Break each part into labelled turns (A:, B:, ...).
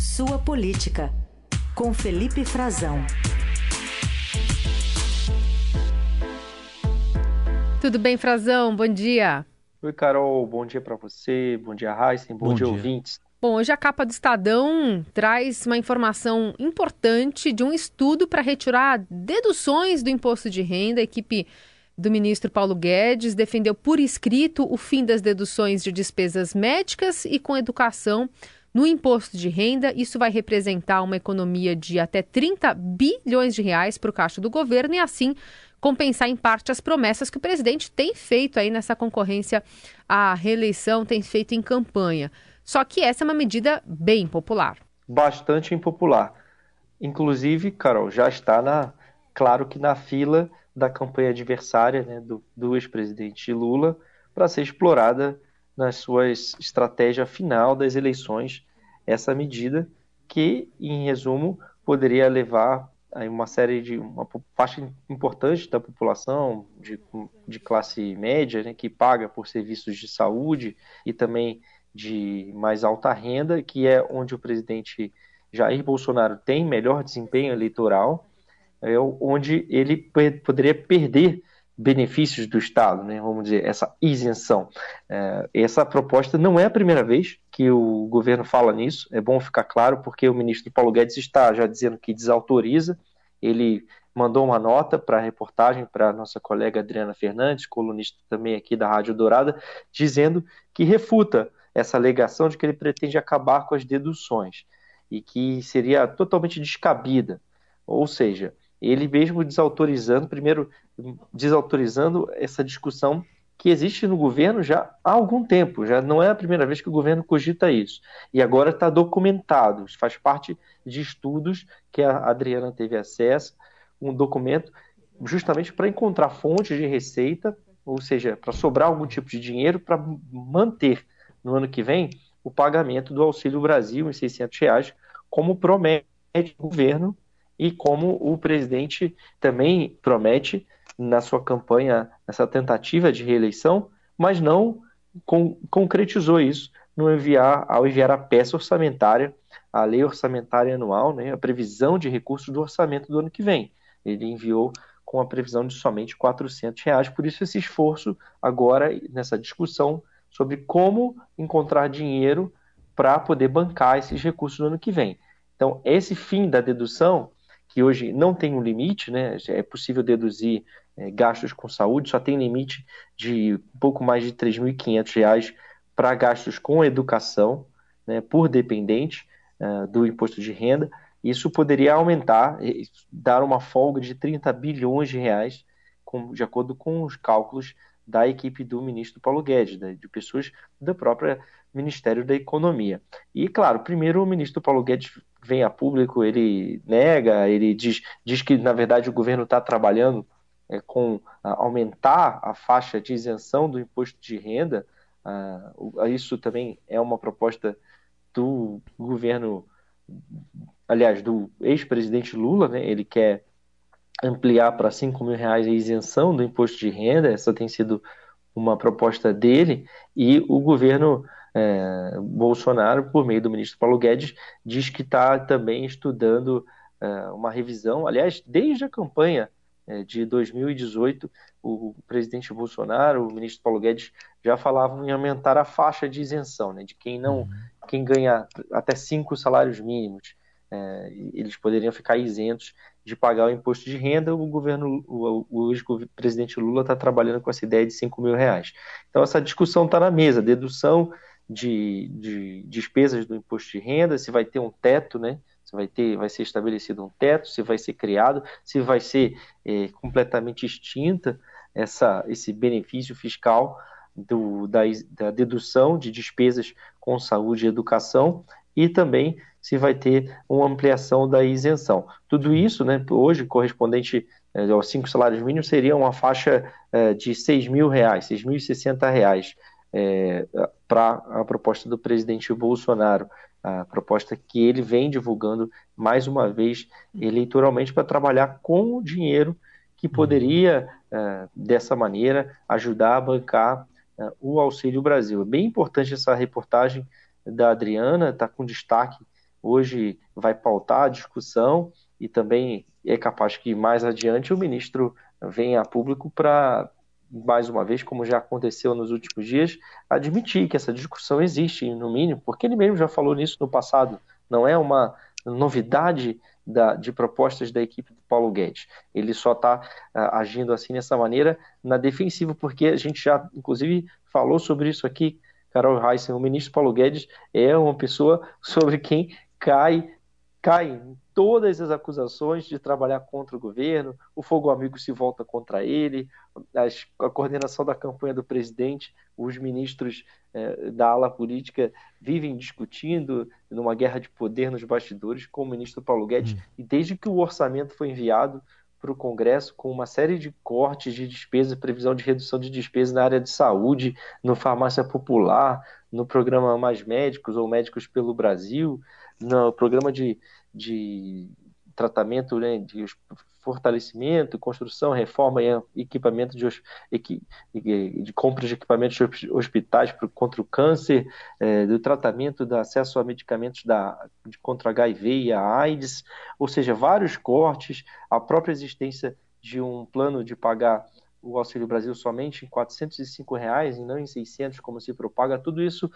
A: Sua Política, com Felipe Frazão.
B: Tudo bem, Frazão? Bom dia.
C: Oi, Carol. Bom dia para você. Bom dia, Heisen. Bom, Bom dia, dia, ouvintes.
B: Bom, hoje a capa do Estadão traz uma informação importante de um estudo para retirar deduções do imposto de renda. A equipe do ministro Paulo Guedes defendeu por escrito o fim das deduções de despesas médicas e com educação no imposto de renda. Isso vai representar uma economia de até 30 bilhões de reais para o caixa do governo e assim compensar em parte as promessas que o presidente tem feito aí nessa concorrência à reeleição, tem feito em campanha. Só que essa é uma medida bem popular.
C: Bastante impopular. Inclusive, Carol, já está na, claro que na fila da campanha adversária né, do, do ex-presidente Lula para ser explorada nas suas estratégias final das eleições essa medida que, em resumo, poderia levar a uma série de uma faixa importante da população de, de classe média né, que paga por serviços de saúde e também de mais alta renda, que é onde o presidente Jair Bolsonaro tem melhor desempenho eleitoral, é onde ele poderia perder benefícios do Estado, né, vamos dizer, essa isenção. É, essa proposta não é a primeira vez que o governo fala nisso, é bom ficar claro, porque o ministro Paulo Guedes está já dizendo que desautoriza, ele mandou uma nota para a reportagem para a nossa colega Adriana Fernandes, colunista também aqui da Rádio Dourada, dizendo que refuta essa alegação de que ele pretende acabar com as deduções e que seria totalmente descabida. Ou seja, ele mesmo desautorizando, primeiro desautorizando essa discussão que existe no governo já há algum tempo, já não é a primeira vez que o governo cogita isso. E agora está documentado, faz parte de estudos que a Adriana teve acesso, um documento justamente para encontrar fontes de receita, ou seja, para sobrar algum tipo de dinheiro para manter no ano que vem o pagamento do Auxílio Brasil em 600 reais, como promete o governo e como o presidente também promete na sua campanha, nessa tentativa de reeleição, mas não con concretizou isso no enviar, ao enviar a peça orçamentária, a lei orçamentária anual, né, a previsão de recursos do orçamento do ano que vem. Ele enviou com a previsão de somente 400 reais, por isso esse esforço agora nessa discussão sobre como encontrar dinheiro para poder bancar esses recursos no ano que vem. Então, esse fim da dedução, que hoje não tem um limite, né, é possível deduzir é, gastos com saúde, só tem limite de pouco mais de R$ 3.500 para gastos com educação, né, por dependente uh, do imposto de renda. Isso poderia aumentar, dar uma folga de 30 bilhões de reais, com, de acordo com os cálculos da equipe do ministro Paulo Guedes, de pessoas do próprio Ministério da Economia. E, claro, primeiro o ministro Paulo Guedes vem a público, ele nega, ele diz, diz que, na verdade, o governo está trabalhando é, com aumentar a faixa de isenção do imposto de renda. Ah, isso também é uma proposta do governo, aliás, do ex-presidente Lula, né? ele quer ampliar para 5 mil reais a isenção do imposto de renda, essa tem sido uma proposta dele, e o governo é, Bolsonaro, por meio do ministro Paulo Guedes, diz que está também estudando é, uma revisão, aliás, desde a campanha é, de 2018, o presidente Bolsonaro, o ministro Paulo Guedes já falavam em aumentar a faixa de isenção, né, de quem não, uhum. quem ganha até cinco salários mínimos, é, eles poderiam ficar isentos de pagar o imposto de renda, o governo, o, o presidente Lula está trabalhando com essa ideia de 5 mil reais. Então essa discussão está na mesa, dedução de, de, despesas do imposto de renda, se vai ter um teto, né? Se vai ter, vai ser estabelecido um teto, se vai ser criado, se vai ser é, completamente extinta essa, esse benefício fiscal do, da, da dedução de despesas com saúde e educação e também se vai ter uma ampliação da isenção. Tudo isso, né, hoje, correspondente é, aos cinco salários mínimos, seria uma faixa é, de R$ mil reais, 6.060 reais, é, para a proposta do presidente Bolsonaro, a proposta que ele vem divulgando mais uma vez eleitoralmente para trabalhar com o dinheiro que poderia, é, dessa maneira, ajudar a bancar é, o Auxílio Brasil. É bem importante essa reportagem da Adriana, está com destaque hoje vai pautar a discussão e também é capaz que mais adiante o ministro venha a público para, mais uma vez, como já aconteceu nos últimos dias, admitir que essa discussão existe, no mínimo, porque ele mesmo já falou nisso no passado. Não é uma novidade da, de propostas da equipe do Paulo Guedes. Ele só está uh, ah, agindo assim dessa maneira na defensiva, porque a gente já, inclusive, falou sobre isso aqui. Carol Heissen, o ministro Paulo Guedes é uma pessoa sobre quem cai caem todas as acusações de trabalhar contra o governo, o fogo amigo se volta contra ele, as, a coordenação da campanha do presidente, os ministros eh, da ala política vivem discutindo numa guerra de poder nos bastidores com o ministro Paulo Guedes, hum. e desde que o orçamento foi enviado para o Congresso com uma série de cortes de despesas, previsão de redução de despesas na área de saúde, no farmácia popular, no programa Mais Médicos ou Médicos pelo Brasil, no programa de, de tratamento, né, de fortalecimento, construção, reforma e equipamento de, de compra de equipamentos de hospitais contra o câncer, é, do tratamento do acesso a medicamentos da, de, contra HIV e a AIDS, ou seja, vários cortes, a própria existência de um plano de pagar o Auxílio Brasil somente em 405 reais e não em 600 como se propaga, tudo isso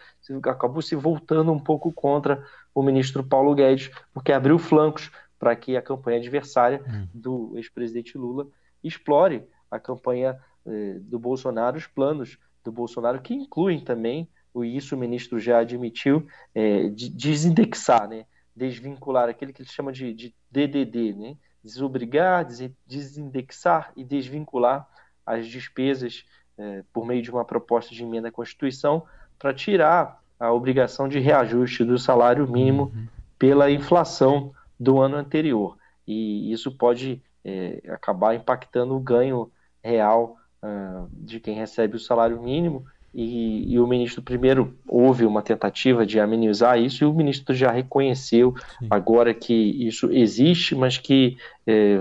C: acabou se voltando um pouco contra o ministro Paulo Guedes, porque abriu flancos para que a campanha adversária hum. do ex-presidente Lula explore a campanha eh, do Bolsonaro, os planos do Bolsonaro, que incluem também, e isso o ministro já admitiu, eh, de desindexar, né? desvincular aquele que ele chama de, de DDD, né? desobrigar, desindexar e desvincular as despesas eh, por meio de uma proposta de emenda à Constituição para tirar a obrigação de reajuste do salário mínimo uhum. pela inflação do ano anterior. E isso pode é, acabar impactando o ganho real uh, de quem recebe o salário mínimo. E, e, o ministro primeiro houve uma tentativa de amenizar isso e o ministro já reconheceu Sim. agora que isso existe, mas que é,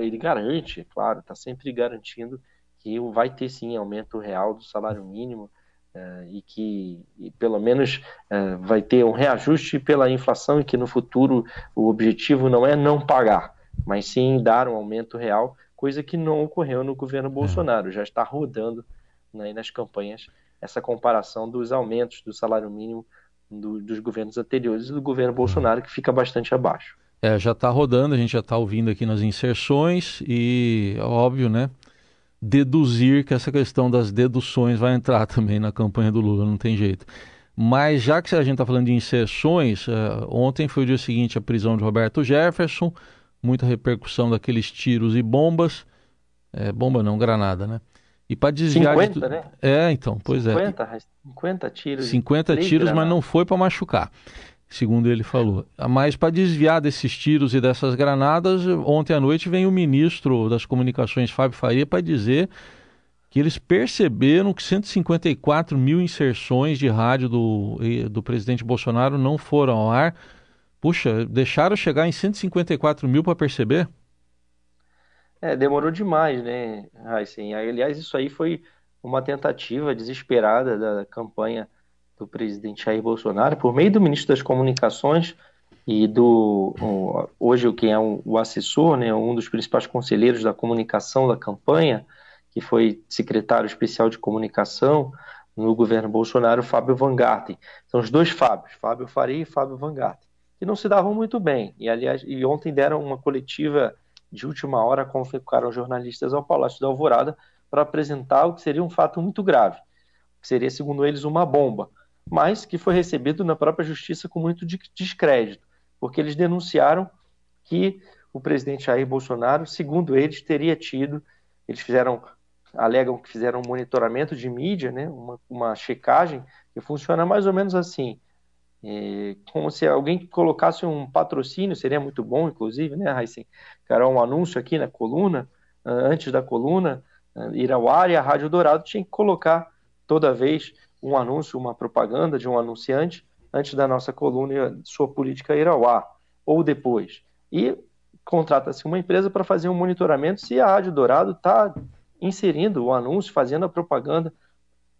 C: ele garante, é claro, está sempre garantindo que vai ter sim aumento real do salário mínimo Uh, e que e pelo menos uh, vai ter um reajuste pela inflação e que no futuro o objetivo não é não pagar, mas sim dar um aumento real, coisa que não ocorreu no governo é. Bolsonaro. Já está rodando né, nas campanhas essa comparação dos aumentos do salário mínimo do, dos governos anteriores e do governo Bolsonaro, que fica bastante abaixo.
D: É, já está rodando, a gente já está ouvindo aqui nas inserções e óbvio, né? Deduzir que essa questão das deduções vai entrar também na campanha do Lula, não tem jeito. Mas já que a gente está falando de inserções, uh, ontem foi o dia seguinte a prisão de Roberto Jefferson, muita repercussão daqueles tiros e bombas. É, bomba não, granada, né?
C: E para desviar 50,
D: de... né? É, então, pois
C: 50,
D: é.
C: 50 tiros.
D: 50 tiros, mas não foi para machucar segundo ele falou. Mas para desviar desses tiros e dessas granadas, ontem à noite vem o ministro das Comunicações, Fábio Faria, para dizer que eles perceberam que 154 mil inserções de rádio do, do presidente Bolsonaro não foram ao ar. Puxa, deixaram chegar em 154 mil para perceber?
C: É, demorou demais, né, Assim, aliás, isso aí foi uma tentativa desesperada da campanha do presidente Jair Bolsonaro, por meio do ministro das Comunicações e do hoje quem é o assessor, né, um dos principais conselheiros da comunicação da campanha, que foi secretário especial de comunicação no governo Bolsonaro, Fábio Van Garten. São os dois Fábios, Fábio Faria e Fábio Van Garten, que não se davam muito bem. E aliás, e ontem deram uma coletiva de última hora, convocaram jornalistas ao Palácio da Alvorada para apresentar o que seria um fato muito grave, que seria, segundo eles, uma bomba mas que foi recebido na própria justiça com muito descrédito, porque eles denunciaram que o presidente Jair Bolsonaro, segundo eles, teria tido, eles fizeram, alegam que fizeram um monitoramento de mídia, né, uma, uma checagem que funciona mais ou menos assim, é, como se alguém colocasse um patrocínio, seria muito bom, inclusive, né, Raíssen? Era um anúncio aqui na coluna, antes da coluna, ir ao ar e a Rádio Dourado tinha que colocar toda vez um anúncio, uma propaganda de um anunciante antes da nossa coluna sua política ir ao ar, ou depois. E contrata-se uma empresa para fazer um monitoramento se a Rádio Dourado está inserindo o anúncio, fazendo a propaganda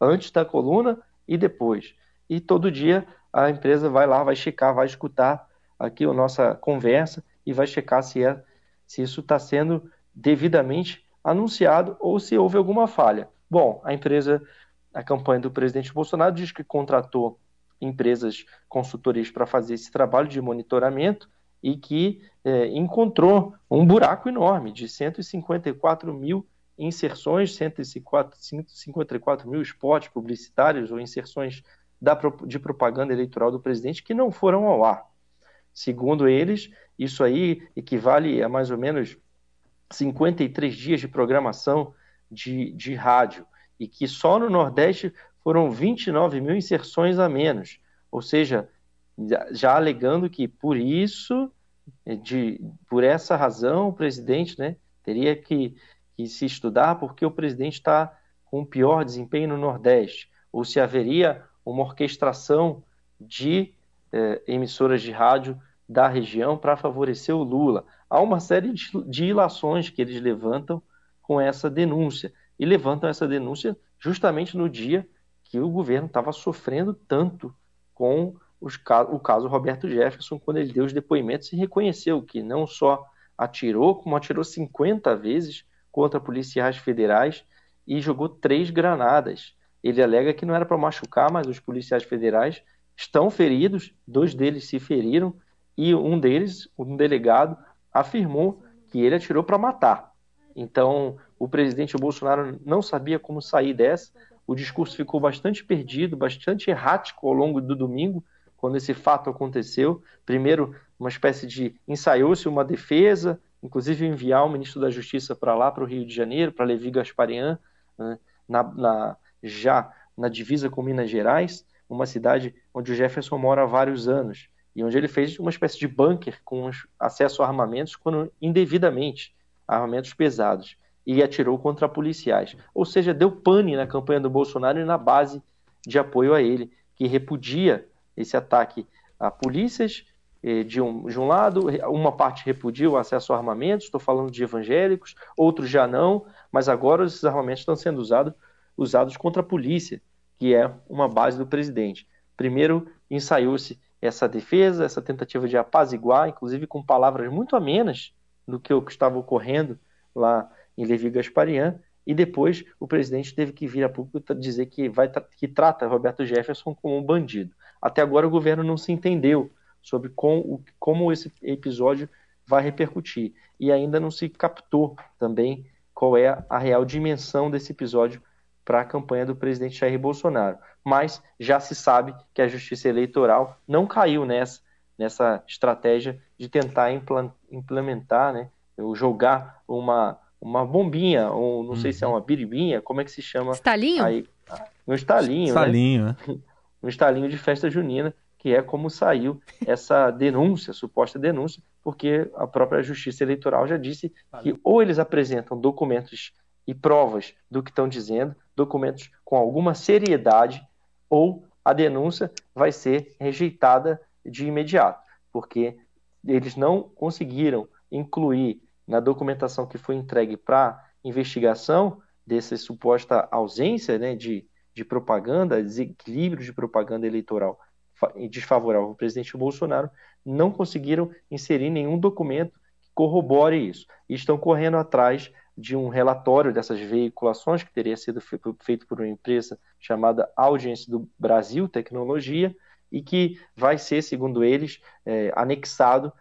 C: antes da coluna e depois. E todo dia a empresa vai lá, vai checar, vai escutar aqui a nossa conversa e vai checar se, é, se isso está sendo devidamente anunciado ou se houve alguma falha. Bom, a empresa, a campanha do presidente Bolsonaro diz que contratou empresas consultorias para fazer esse trabalho de monitoramento e que é, encontrou um buraco enorme de 154 mil inserções, 154 mil spots publicitários ou inserções da, de propaganda eleitoral do presidente que não foram ao ar. Segundo eles, isso aí equivale a mais ou menos 53 dias de programação de, de rádio e que só no Nordeste foram 29 mil inserções a menos. Ou seja, já alegando que por isso, de, por essa razão, o presidente né, teria que, que se estudar porque o presidente está com pior desempenho no Nordeste, ou se haveria uma orquestração de eh, emissoras de rádio da região para favorecer o Lula. Há uma série de, de ilações que eles levantam com essa denúncia. E levantam essa denúncia justamente no dia que o governo estava sofrendo tanto com os, o caso Roberto Jefferson, quando ele deu os depoimentos e reconheceu que não só atirou, como atirou 50 vezes contra policiais federais e jogou três granadas. Ele alega que não era para machucar, mas os policiais federais estão feridos, dois deles se feriram e um deles, um delegado, afirmou que ele atirou para matar. Então, o presidente Bolsonaro não sabia como sair dessa. O discurso ficou bastante perdido, bastante errático ao longo do domingo, quando esse fato aconteceu. Primeiro, uma espécie de ensaiou-se uma defesa, inclusive enviar o ministro da Justiça para lá, para o Rio de Janeiro, para Levi Gasparian, né, na, na, já na divisa com Minas Gerais, uma cidade onde o Jefferson mora há vários anos e onde ele fez uma espécie de bunker com acesso a armamentos quando indevidamente, armamentos pesados, e atirou contra policiais. Ou seja, deu pane na campanha do Bolsonaro e na base de apoio a ele, que repudia esse ataque a polícias eh, de um, de um lado, uma parte repudia o acesso a armamentos, estou falando de evangélicos, outros já não, mas agora esses armamentos estão sendo usado, usados contra a polícia, que é uma base do presidente. Primeiro ensaiou-se essa defesa, essa tentativa de apaziguar, inclusive com palavras muito amenas do que o que estava ocorrendo lá em Levi Gasparian, e depois o presidente teve que vir a público dizer que, vai, que trata Roberto Jefferson como um bandido. Até agora o governo não se entendeu sobre com, como esse episódio vai repercutir, e ainda não se captou também qual é a real dimensão desse episódio para a campanha do presidente Jair Bolsonaro. Mas já se sabe que a justiça eleitoral não caiu nessa, nessa estratégia de tentar implementar, né, ou jogar uma, uma bombinha, ou não uhum. sei se é uhum. uma biribinha, como é que se chama?
B: Estalinho?
C: Aí, um estalinho,
D: estalinho
C: né? né? um estalinho de festa junina, que é como saiu essa denúncia, suposta denúncia, porque a própria Justiça Eleitoral já disse que ou eles apresentam documentos e provas do que estão dizendo, documentos com alguma seriedade, ou a denúncia vai ser rejeitada de imediato, porque eles não conseguiram incluir na documentação que foi entregue para investigação dessa suposta ausência né, de, de propaganda, desequilíbrio de propaganda eleitoral desfavorável ao presidente Bolsonaro, não conseguiram inserir nenhum documento que corrobore isso. E estão correndo atrás de um relatório dessas veiculações que teria sido feito por uma empresa chamada Audience do Brasil Tecnologia e que vai ser, segundo eles, é, anexado,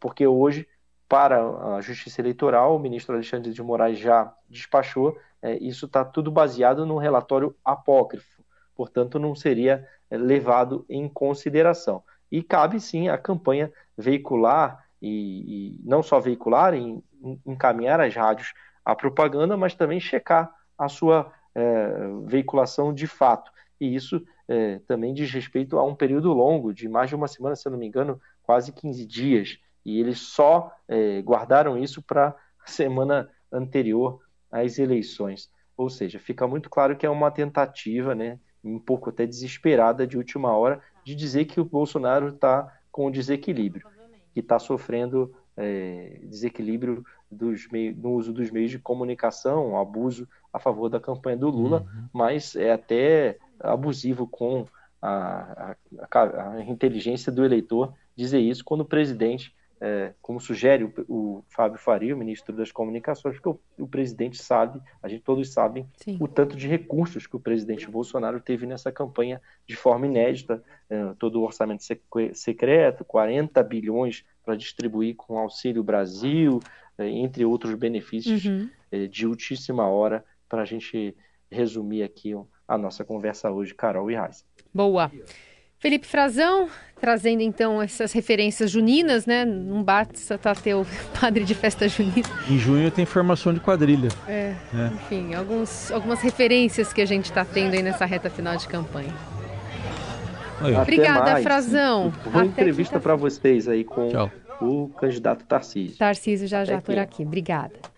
C: porque hoje, para a Justiça Eleitoral, o ministro Alexandre de Moraes já despachou, é, isso está tudo baseado num relatório apócrifo, portanto, não seria é, levado em consideração. E cabe sim a campanha veicular, e, e não só veicular, em, encaminhar as rádios a propaganda, mas também checar a sua é, veiculação de fato. E isso é, também diz respeito a um período longo, de mais de uma semana, se eu não me engano, quase 15 dias. E eles só é, guardaram isso para a semana anterior às eleições. Ou seja, fica muito claro que é uma tentativa, né, um pouco até desesperada de última hora, de dizer que o Bolsonaro está com desequilíbrio, que está sofrendo é, desequilíbrio dos meios, no uso dos meios de comunicação, abuso a favor da campanha do Lula, uhum. mas é até abusivo com a, a, a inteligência do eleitor dizer isso quando o presidente é, como sugere o, o, Fábio Faria, o ministro das Comunicações, porque o, o presidente sabe, a gente todos sabem, Sim. o tanto de recursos que o presidente Bolsonaro teve nessa campanha de forma inédita, é, todo o orçamento secreto, 40 bilhões para distribuir com Auxílio Brasil, é, entre outros benefícios uhum. é, de ultíssima hora, para a gente resumir aqui a nossa conversa hoje, Carol e Raiz.
B: Boa. Felipe Frazão, trazendo então essas referências juninas, né? Não basta tá ter o padre de festa junina.
D: Em junho tem formação de quadrilha.
B: É, é. enfim, alguns, algumas referências que a gente está tendo aí nessa reta final de campanha.
C: Obrigada, Frazão. Uma entrevista para vocês aí com Tchau. o candidato Tarcísio.
B: Tarcísio já já por aqui. Obrigada.